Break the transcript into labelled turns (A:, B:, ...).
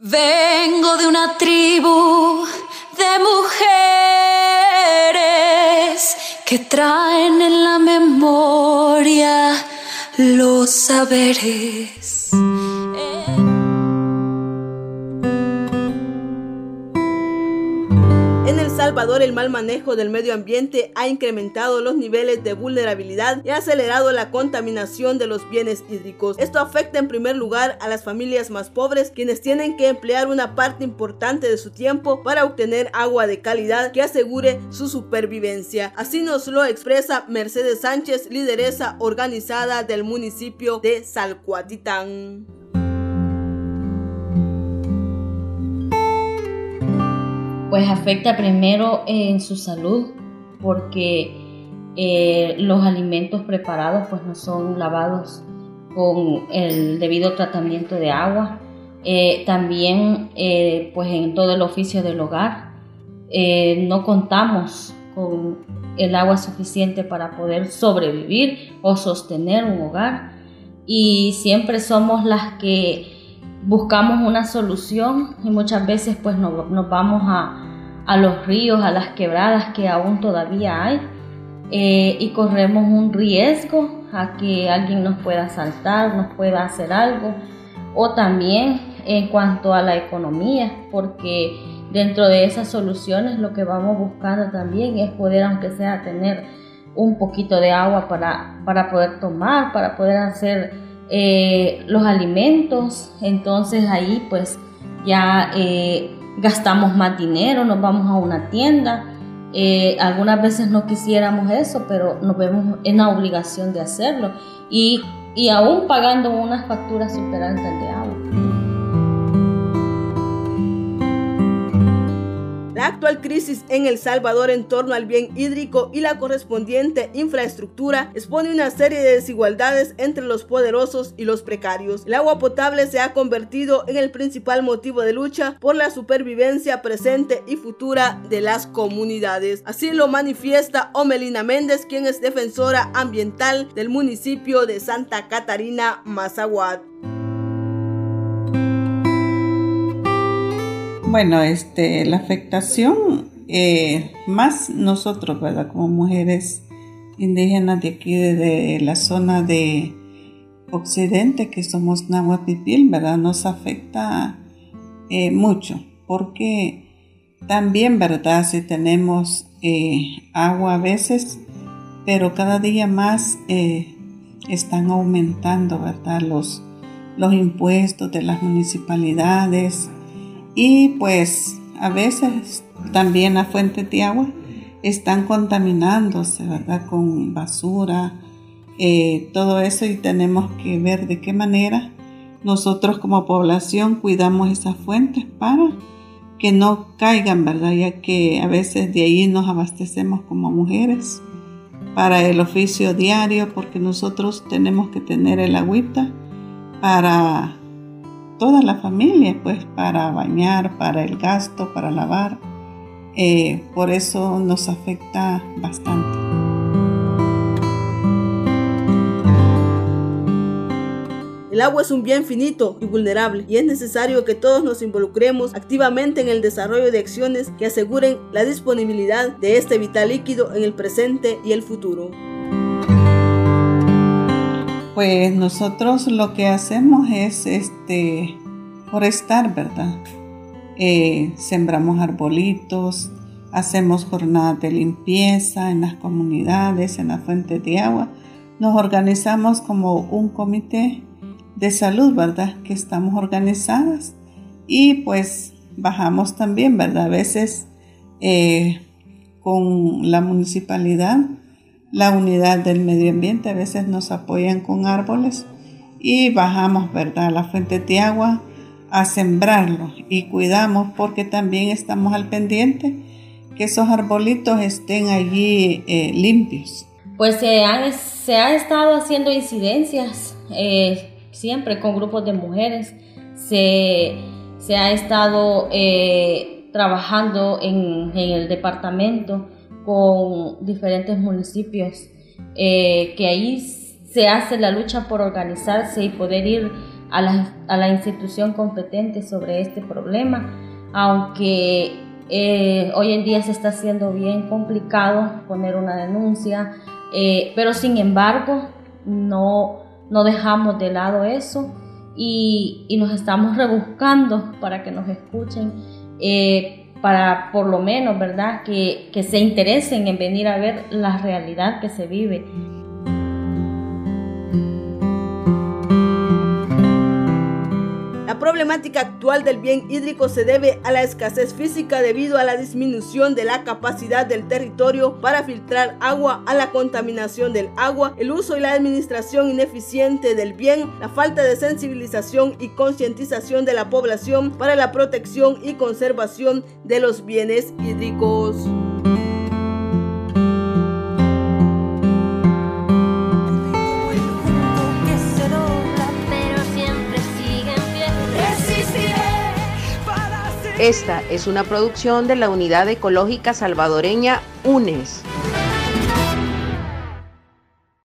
A: Vengo de una tribu de mujeres que traen en la memoria los saberes.
B: El mal manejo del medio ambiente ha incrementado los niveles de vulnerabilidad y ha acelerado la contaminación de los bienes hídricos. Esto afecta en primer lugar a las familias más pobres, quienes tienen que emplear una parte importante de su tiempo para obtener agua de calidad que asegure su supervivencia. Así nos lo expresa Mercedes Sánchez, lideresa organizada del municipio de Salcuatitán.
C: Pues afecta primero en su salud porque eh, los alimentos preparados pues no son lavados con el debido tratamiento de agua. Eh, también eh, pues en todo el oficio del hogar no contamos con el agua suficiente para poder sobrevivir o sostener un hogar y siempre somos las que buscamos una solución y muchas veces pues nos, vamos a, los ríos, a las quebradas que aún todavía hay eh, y corremos un riesgo a que alguien nos pueda asaltar, nos pueda hacer algo o también en cuanto a la economía porque dentro de esas soluciones lo que vamos buscando también es poder aunque sea tener un poquito de agua para, para poder tomar, para poder hacer eh, los alimentos, entonces ahí pues ya eh, gastamos más dinero, nos vamos a una tienda. Eh, algunas veces no quisiéramos eso, pero nos vemos en la obligación de hacerlo y, y aún pagando unas facturas super altas de agua.
B: Actual crisis en El Salvador en torno al bien hídrico y la correspondiente infraestructura expone una serie de desigualdades entre los poderosos y los precarios. El agua potable se ha convertido en el principal motivo de lucha por la supervivencia presente y futura de las comunidades. Así lo manifiesta Omelina Méndez, quien es defensora ambiental del municipio de Santa Catarina, Mazaguat.
D: Bueno, este, la afectación, eh, más nosotros, ¿verdad? Como mujeres indígenas de aquí, de, la zona de Occidente, que somos Nahuapipil, ¿verdad? Nos afecta eh, mucho, porque también, ¿verdad? Si tenemos eh, agua a veces, pero cada día más están aumentando, ¿verdad? Los, los impuestos de las municipalidades, y pues a veces también las fuentes de agua están contaminándose, ¿verdad? Con basura, eh, todo eso y tenemos que ver de qué manera nosotros como población cuidamos esas fuentes para que no caigan, ¿verdad? Ya que a veces de ahí nos abastecemos como mujeres para el oficio diario porque nosotros tenemos que tener el agüita para toda la familia, pues para bañar, para el gasto, para lavar. Eh, por eso nos afecta bastante.
B: El agua es un bien finito y vulnerable y es necesario que todos nos involucremos activamente en el desarrollo de acciones que aseguren la disponibilidad de este vital líquido en el presente y el futuro.
D: Pues nosotros lo que hacemos es este forestar, ¿verdad? Eh, sembramos arbolitos, hacemos jornadas de limpieza en las comunidades, en las fuentes de agua. Nos organizamos como un comité de salud, ¿verdad? Que estamos organizadas y pues bajamos también, ¿verdad? A veces eh, con la municipalidad la unidad del medio ambiente. A veces nos apoyan con árboles y bajamos, ¿verdad?, la fuente de agua a sembrarlo y cuidamos porque también estamos al pendiente que esos arbolitos estén allí eh, limpios.
C: Pues se, han, se ha estado haciendo incidencias eh, siempre con grupos de mujeres. Se, se ha estado eh, trabajando en, en el departamento con diferentes municipios, eh, que ahí se hace la lucha por organizarse y poder ir a la, a la institución competente sobre este problema, aunque eh, hoy en día se está haciendo bien complicado poner una denuncia, eh, pero sin embargo no, no dejamos de lado eso y, y, nos estamos rebuscando para que nos escuchen, para por lo menos, ¿verdad?, que, que se interesen en venir a ver la realidad que se vive.
B: Problemática actual del bien hídrico se debe a la escasez física debido a la disminución de la capacidad del territorio para filtrar agua, a la contaminación del agua, el uso y la administración ineficiente del bien, la falta de sensibilización y concientización de la población para la protección y conservación de los bienes hídricos.
E: Esta es una producción de la Unidad Ecológica Salvadoreña UNES.